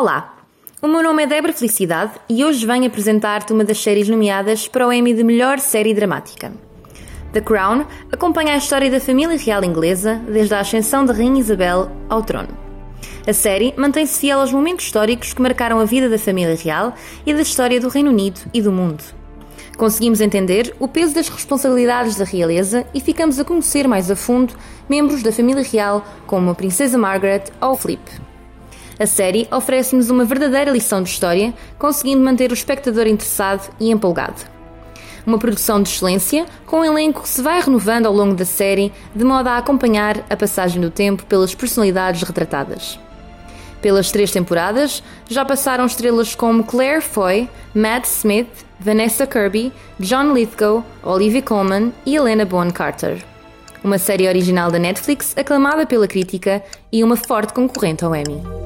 Olá, o meu nome é Débora Felicidade e hoje venho apresentar-te uma das séries nomeadas para o Emmy de Melhor Série Dramática. The Crown acompanha a história da família real inglesa desde a ascensão da Rainha Isabel ao trono. A série mantém-se fiel aos momentos históricos que marcaram a vida da família real e da história do Reino Unido e do mundo. Conseguimos entender o peso das responsabilidades da realeza e ficamos a conhecer mais a fundo membros da família real como a Princesa Margaret ou Flip. A série oferece-nos uma verdadeira lição de história, conseguindo manter o espectador interessado e empolgado. Uma produção de excelência, com um elenco que se vai renovando ao longo da série, de modo a acompanhar a passagem do tempo pelas personalidades retratadas. Pelas três temporadas, já passaram estrelas como Claire Foy, Matt Smith, Vanessa Kirby, John Lithgow, Olivia Colman e Helena Bonham Carter. Uma série original da Netflix aclamada pela crítica e uma forte concorrente ao Emmy.